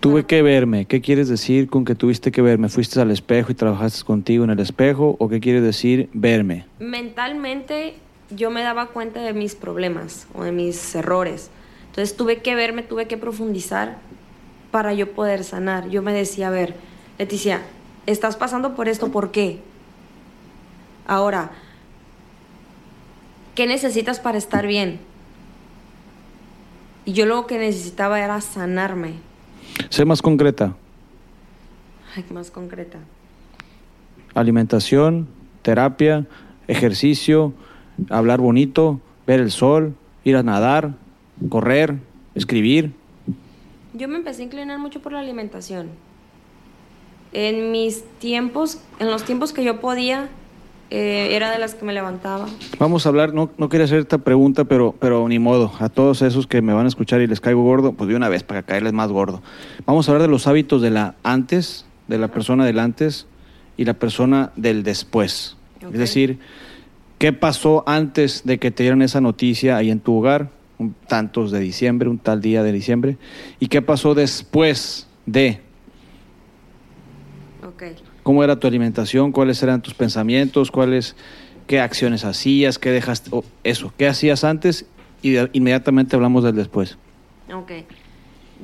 S1: Tuve que verme. ¿Qué quieres decir con que tuviste que verme? ¿Fuiste al espejo y trabajaste contigo en el espejo? ¿O qué quiere decir verme?
S2: Mentalmente yo me daba cuenta de mis problemas o de mis errores. Entonces tuve que verme, tuve que profundizar para yo poder sanar. Yo me decía, a ver, Leticia, estás pasando por esto, ¿por qué? Ahora, ¿qué necesitas para estar bien? Y yo lo que necesitaba era sanarme.
S1: Sé más concreta.
S2: Ay, más concreta.
S1: Alimentación, terapia, ejercicio, hablar bonito, ver el sol, ir a nadar, correr, escribir.
S2: Yo me empecé a inclinar mucho por la alimentación. En mis tiempos, en los tiempos que yo podía, eh, era de las que me levantaba.
S1: Vamos a hablar, no, no quería hacer esta pregunta, pero, pero ni modo. A todos esos que me van a escuchar y les caigo gordo, pues de una vez para caerles más gordo. Vamos a hablar de los hábitos de la antes, de la persona del antes y la persona del después. Es decir, ¿qué pasó antes de que te dieran esa noticia ahí en tu hogar? Un tantos de diciembre, un tal día de diciembre. ¿Y qué pasó después de?
S2: Ok.
S1: ¿Cómo era tu alimentación? ¿Cuáles eran tus pensamientos? ¿Cuáles, qué acciones hacías? ¿Qué dejaste? eso, ¿qué hacías antes? Y de- inmediatamente hablamos del después.
S2: Ok.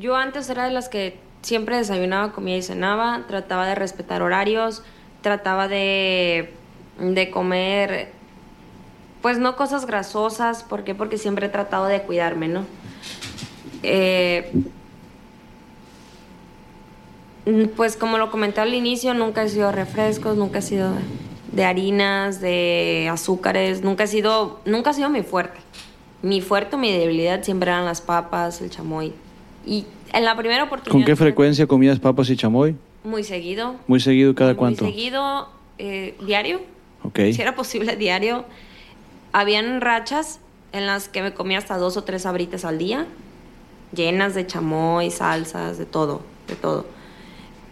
S2: Yo antes era de las que siempre desayunaba, comía y cenaba, trataba de respetar horarios, trataba de, de comer, pues no cosas grasosas, ¿por qué? Porque siempre he tratado de cuidarme, ¿no? Eh, pues como lo comenté al inicio, nunca he sido refrescos, nunca he sido de harinas, de azúcares, nunca he sido, nunca ha sido mi fuerte. Mi fuerte o mi debilidad siempre eran las papas, el chamoy. Y en la primera oportunidad...
S1: ¿Con qué frecuencia comías papas y chamoy?
S2: Muy seguido.
S1: Muy seguido, cada
S2: muy
S1: cuánto.
S2: seguido, eh, diario.
S1: Ok.
S2: Si era posible, diario. Habían rachas en las que me comía hasta dos o tres sabritas al día, llenas de chamoy, salsas, de todo, de todo.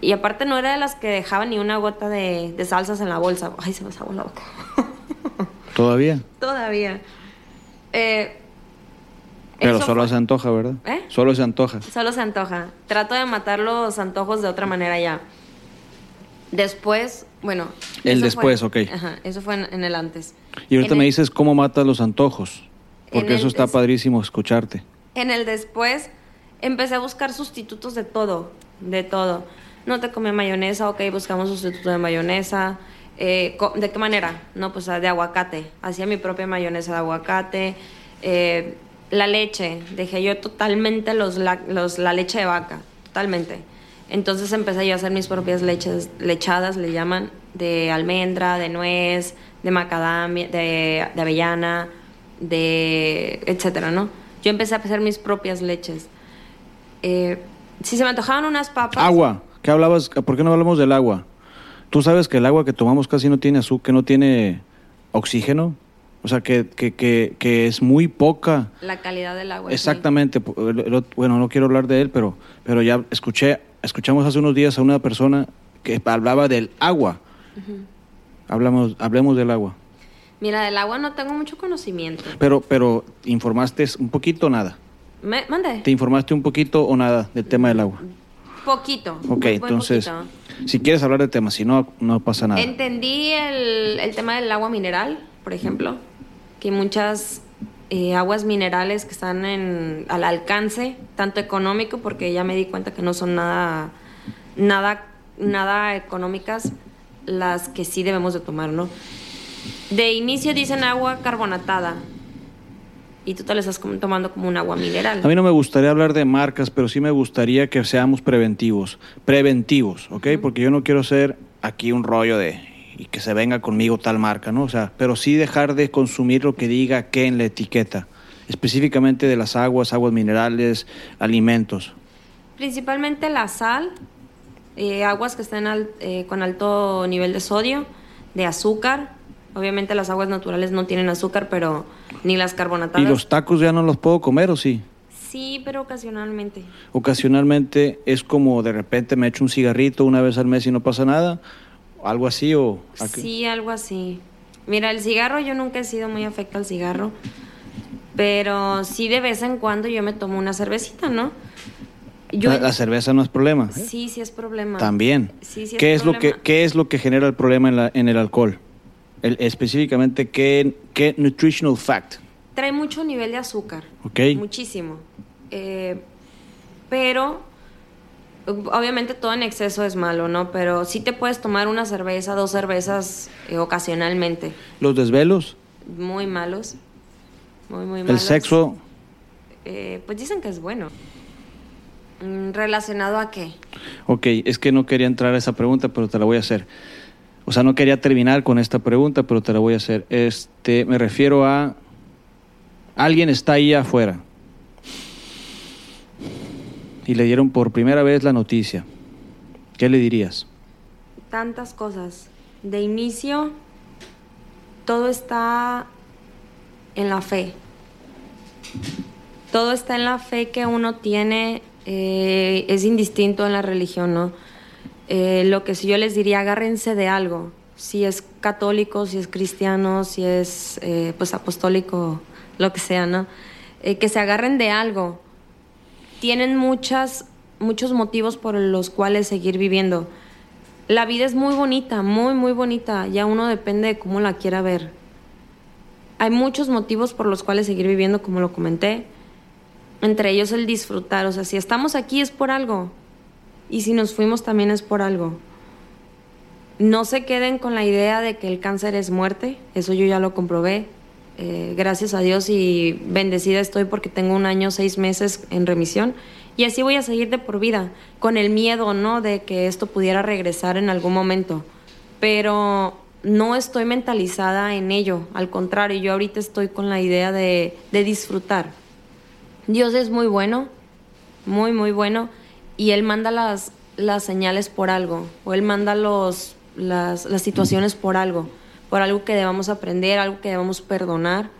S2: Y aparte no era de las que dejaba ni una gota de, de salsas en la bolsa. Ay, se me salió la boca.
S1: ¿Todavía?
S2: Todavía. Eh,
S1: Pero solo
S2: fue-
S1: se antoja, ¿verdad?
S2: ¿Eh?
S1: Solo se antoja.
S2: Solo se antoja. Trato de matar los antojos de otra manera ya. Después, bueno.
S1: El después,
S2: fue-
S1: ok.
S2: Ajá, eso fue en, en el antes.
S1: Y ahorita
S2: En
S1: me
S2: el-
S1: dices cómo matas los antojos. Porque eso está
S2: des-
S1: padrísimo escucharte.
S2: En el después empecé a buscar sustitutos de todo, de todo. No te comía mayonesa, ok, buscamos sustituto de mayonesa. Eh, ¿De qué manera? No, pues ah, de aguacate. Hacía mi propia mayonesa de aguacate. Eh, La leche, dejé yo totalmente los, la, los- la leche de vaca, totalmente. Entonces empecé yo a hacer mis propias leches, lechadas, le llaman, de almendra, de nuez, de macadamia, de, de avellana, de etcétera, ¿no? Yo empecé a hacer mis propias leches. Eh, si se me antojaban unas papas...
S1: Agua. ¿Qué hablabas? ¿Por qué no hablamos del agua? Tú sabes que el agua que tomamos casi no tiene azúcar, no tiene oxígeno. O sea, que, que, que, que es muy poca.
S2: La calidad del agua.
S1: Exactamente. Bueno, no quiero hablar de él, pero, pero ya escuché, escuchamos hace unos días a una persona que hablaba del agua. Hablamos, hablemos del agua.
S2: Mira, del agua no tengo mucho conocimiento.
S1: Pero, pero, ¿informaste un poquito o nada?
S2: Me, mande.
S1: ¿Te informaste un poquito o nada del tema del agua?
S2: Poquito.
S1: Ok, entonces,
S2: poquito.
S1: si quieres hablar del tema, si no, no pasa nada.
S2: Entendí el, el tema del agua mineral, por ejemplo, que muchas eh, aguas minerales que están en, al alcance, tanto económico, porque ya me di cuenta que no son nada, nada, nada económicas, las que sí debemos de tomar, ¿no? De inicio dicen agua carbonatada y tú te la estás tomando como un agua mineral.
S1: A mí no me gustaría hablar de marcas, pero sí me gustaría que seamos preventivos. Preventivos, ¿ok? Porque yo no quiero ser aquí un rollo de y que se venga conmigo tal marca, ¿no? O sea, pero sí dejar de consumir lo que diga que en la etiqueta, específicamente de las aguas, aguas minerales, alimentos.
S2: Principalmente la sal, eh, aguas que estén al- eh, con alto nivel de sodio, de azúcar. Obviamente las aguas naturales no tienen azúcar, pero ni las carbonatadas.
S1: Y los tacos ya no los puedo comer, ¿o sí?
S2: Sí, pero ocasionalmente.
S1: Ocasionalmente es como de repente me echo un cigarrito una vez al mes y no pasa nada, algo así o...
S2: Sí, algo así. Mira, el cigarro yo nunca he sido muy afecta al cigarro, pero sí de vez en cuando yo me tomo una cervecita, ¿no? Yo
S1: la, la cerveza no es problema. ¿eh?
S2: sí, sí es problema.
S1: También.
S2: Sí, sí es
S1: ¿Qué es, lo que. ¿Qué es lo que genera el problema en, la- en el alcohol? El- específicamente, ¿qué, ¿qué nutritional fact?
S2: Trae mucho nivel de azúcar.
S1: ¿Ok?
S2: Muchísimo. Eh, pero, ob- obviamente todo en exceso es malo, ¿no? Pero sí te puedes tomar una cerveza, dos cervezas eh, ocasionalmente.
S1: Los desvelos,
S2: Muy malos. Muy, muy
S1: el
S2: malos.
S1: sexo,
S2: Eh, pues dicen que es bueno. Mm, ¿Relacionado a qué?
S1: ok, es que no quería entrar a esa pregunta, pero te la voy a hacer. O sea, no quería terminar con esta pregunta, pero te la voy a hacer. Este, me refiero a alguien está ahí afuera y le dieron por primera vez la noticia. ¿Qué le dirías?
S2: Tantas cosas. De inicio, todo está en la fe. Todo está en la fe que uno tiene, eh, es indistinto en la religión, ¿no? Eh, lo que si yo les diría, agárrense de algo. Si es católico, si es cristiano, si es eh, pues apostólico, lo que sea, ¿no? Eh, que se agarren de algo. Tienen muchas, muchos motivos por los cuales seguir viviendo. La vida es muy bonita, muy, muy bonita. Ya uno depende de cómo la quiera ver. Hay muchos motivos por los cuales seguir viviendo, como lo comenté. Entre ellos el disfrutar. O sea, si estamos aquí es por algo. Y si nos fuimos también es por algo. No se queden con la idea de que el cáncer es muerte. Eso yo ya lo comprobé. Eh, gracias a Dios y bendecida estoy porque tengo un año, seis meses en remisión. Y así voy a seguir de por vida, con el miedo, ¿no? De que esto pudiera regresar en algún momento. Pero no estoy mentalizada en ello. Al contrario, yo ahorita estoy con la idea de, de disfrutar. Dios es muy bueno, muy, muy bueno. Y Él manda las, las señales por algo. O Él manda los, las, las situaciones por algo. Por algo que debamos aprender, algo que debamos perdonar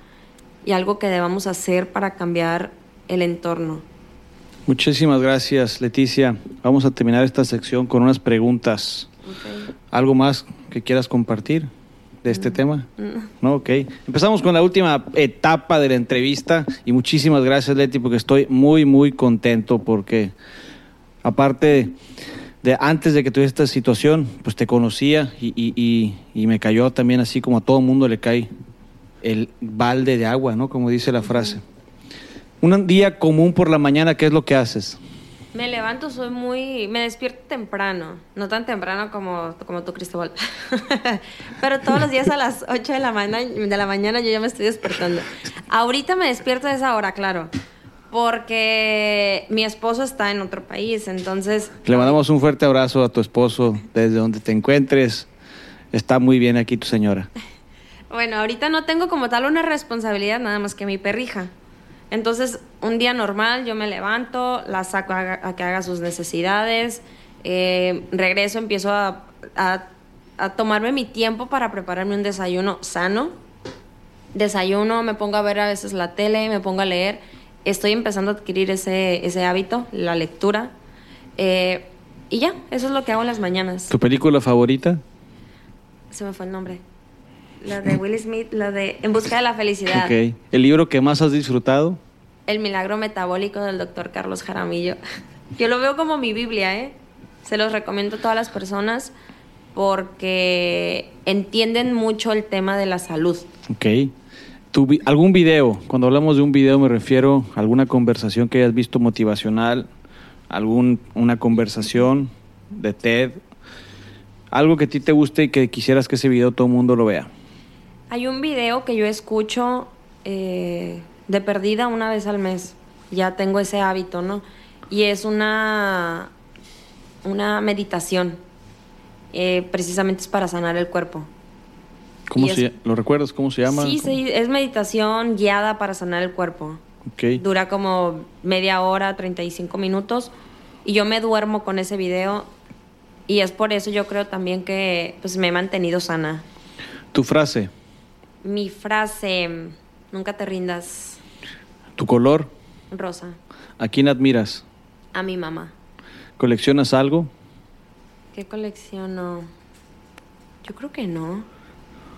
S2: y algo que debamos hacer para cambiar el entorno.
S1: Muchísimas gracias, Leticia. Vamos a terminar esta sección con unas preguntas. ¿Algo más que quieras compartir de este tema? No, ok. Empezamos con la última etapa de la entrevista y muchísimas gracias, Leti, porque estoy muy, muy contento porque aparte de antes de que tuviera esta situación, pues te conocía y me cayó también así como a todo mundo le cae el balde de agua, ¿no? Como dice la frase. Un día común por la mañana, ¿qué es lo que haces?
S2: Me levanto soy muy... Me despierto temprano. No tan temprano como, como tú, Cristóbal. Pero todos los días a las 8 de la, mañana, de la mañana yo ya me estoy despertando. Ahorita me despierto a esa hora, claro. Porque mi esposo está en otro país, entonces...
S1: Le mandamos un fuerte abrazo a tu esposo desde donde te encuentres. Está muy bien aquí tu señora.
S2: Bueno, ahorita no tengo como tal una responsabilidad nada más que mi perrija. Entonces, un día normal yo me levanto, la saco a, a que haga sus necesidades, eh, regreso, empiezo a, a, a tomarme mi tiempo para prepararme un desayuno sano. Desayuno, me pongo a ver a veces la tele, me pongo a leer. Estoy empezando a adquirir ese, ese hábito, la lectura. Eh, y ya, eso es lo que hago en las mañanas.
S1: ¿Tu película favorita?
S2: Se me fue el nombre. La de Will Smith, la de En busca de la felicidad.
S1: Ok. ¿El libro que más has disfrutado?
S2: El milagro metabólico del doctor Carlos Jaramillo. Yo lo veo como mi Biblia, ¿eh? Se los recomiendo a todas las personas porque entienden mucho el tema de la salud.
S1: Ok. ¿Tu ¿Algún video? Cuando hablamos de un video me refiero a alguna conversación que hayas visto motivacional, algún, una conversación de TED, algo que a ti te guste y que quisieras que ese video todo el mundo lo vea.
S2: Hay un video que yo escucho eh, de perdida una vez al mes. Ya tengo ese hábito, ¿no? Y es una, una meditación. Eh, precisamente es para sanar el cuerpo.
S1: ¿Cómo se,
S2: es-
S1: ¿Lo recuerdas? ¿Cómo se llama?
S2: Sí, sí, es meditación guiada para sanar el cuerpo.
S1: Ok.
S2: Dura como media hora, 35 minutos. Y yo me duermo con ese video. Y es por eso yo creo también que pues, me he mantenido sana.
S1: Tu frase,
S2: Mi frase, nunca te rindas,
S1: tu color,
S2: Rosa,
S1: ¿a quién admiras?
S2: a mi mamá.
S1: ¿Coleccionas algo?
S2: ¿Qué colecciono? Yo creo que no,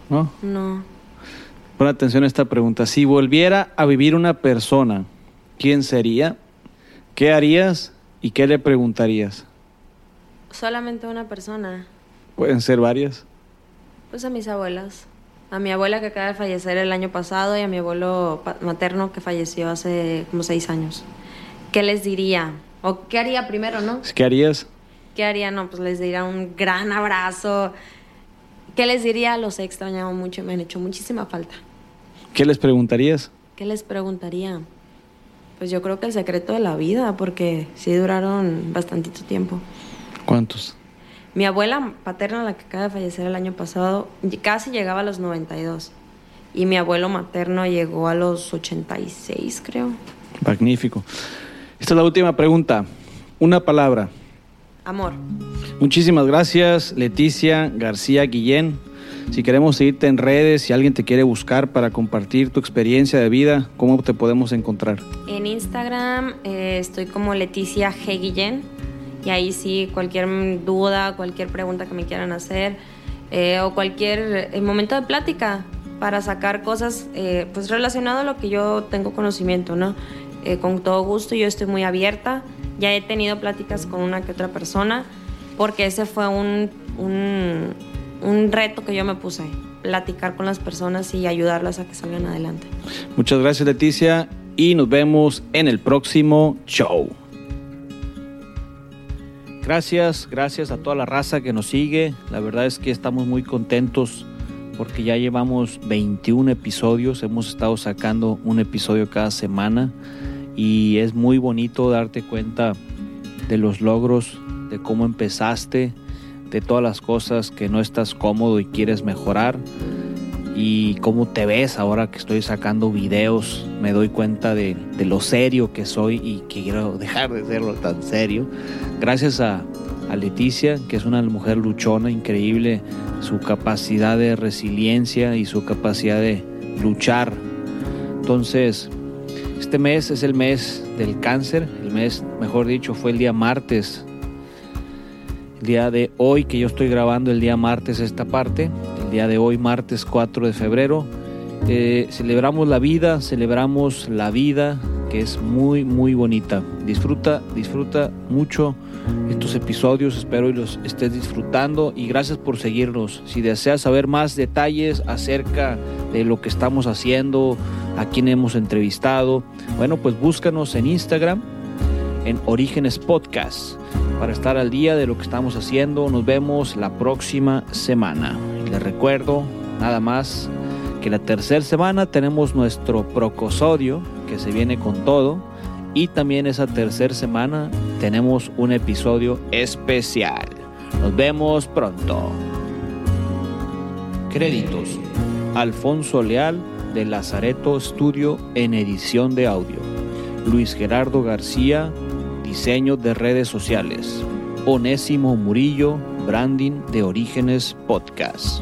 S1: ¿No?
S2: no.
S1: Pon atención a esta pregunta. Si volviera a vivir una persona, ¿quién sería? ¿Qué harías y qué le preguntarías?
S2: Solamente una persona,
S1: Pueden ser varias.
S2: pues a mis abuelas. A mi abuela que acaba de fallecer el año pasado y a mi abuelo materno que falleció hace como seis años. ¿Qué les diría? ¿O qué haría primero, no?
S1: ¿Qué harías?
S2: ¿Qué haría? No, pues les diría un gran abrazo. ¿Qué les diría? Los he extrañado mucho, me han hecho muchísima falta.
S1: ¿Qué les preguntarías?
S2: ¿Qué les preguntaría? Pues yo creo que el secreto de la vida, porque sí duraron bastantito tiempo.
S1: ¿Cuántos?
S2: Mi abuela paterna, la que acaba de fallecer el año pasado, casi llegaba a los 92. Y mi abuelo materno llegó a los 86, creo.
S1: Magnífico. Esta es la última pregunta. Una palabra.
S2: Amor.
S1: Muchísimas gracias, Leticia García Guillén. Si queremos seguirte en redes, si alguien te quiere buscar para compartir tu experiencia de vida, ¿cómo te podemos encontrar?
S2: En Instagram eh, estoy como Leticia G. Guillén. Y ahí sí, cualquier duda, cualquier pregunta que me quieran hacer eh, o cualquier eh, momento de plática para sacar cosas pues relacionado a lo que yo tengo conocimiento, ¿no? Con todo gusto, yo estoy muy abierta. Ya he tenido pláticas con una que otra persona porque ese fue un, un, reto que yo me puse, platicar con las personas y ayudarlas a que salgan adelante.
S1: Muchas gracias, Leticia, y nos vemos en el próximo show. Gracias, gracias a toda la raza que nos sigue. La verdad es que estamos muy contentos porque ya llevamos 21 episodios, hemos estado sacando un episodio cada semana y es muy bonito darte cuenta de los logros, de cómo empezaste, de todas las cosas que no estás cómodo y quieres mejorar y cómo te ves ahora que estoy sacando videos. Me doy cuenta de, de lo serio que soy y que quiero dejar de serlo tan serio. Gracias a, a Leticia, que es una mujer luchona, increíble, su capacidad de resiliencia y su capacidad de luchar. Entonces, este mes es el mes del cáncer, el mes, mejor dicho, fue el día martes. El día de hoy que yo estoy grabando el día martes esta parte, el día de hoy martes 4 de febrero, eh, celebramos la vida, celebramos la vida que es muy muy bonita. Disfruta, disfruta mucho estos episodios, espero y los estés disfrutando y gracias por seguirnos. Si deseas saber más detalles acerca de lo que estamos haciendo, a quién hemos entrevistado, bueno, pues búscanos en Instagram en Orígenes Podcast para estar al día de lo que estamos haciendo. Nos vemos la próxima semana. Les recuerdo nada más que la tercera semana tenemos nuestro procosodio que se viene con todo y también esa tercera semana tenemos un episodio especial. Nos vemos pronto. Créditos. Alfonso Leal de Lazareto Studio en edición de audio. Luis Gerardo García, diseño de redes sociales. Onésimo Murillo, branding de Orígenes Podcast.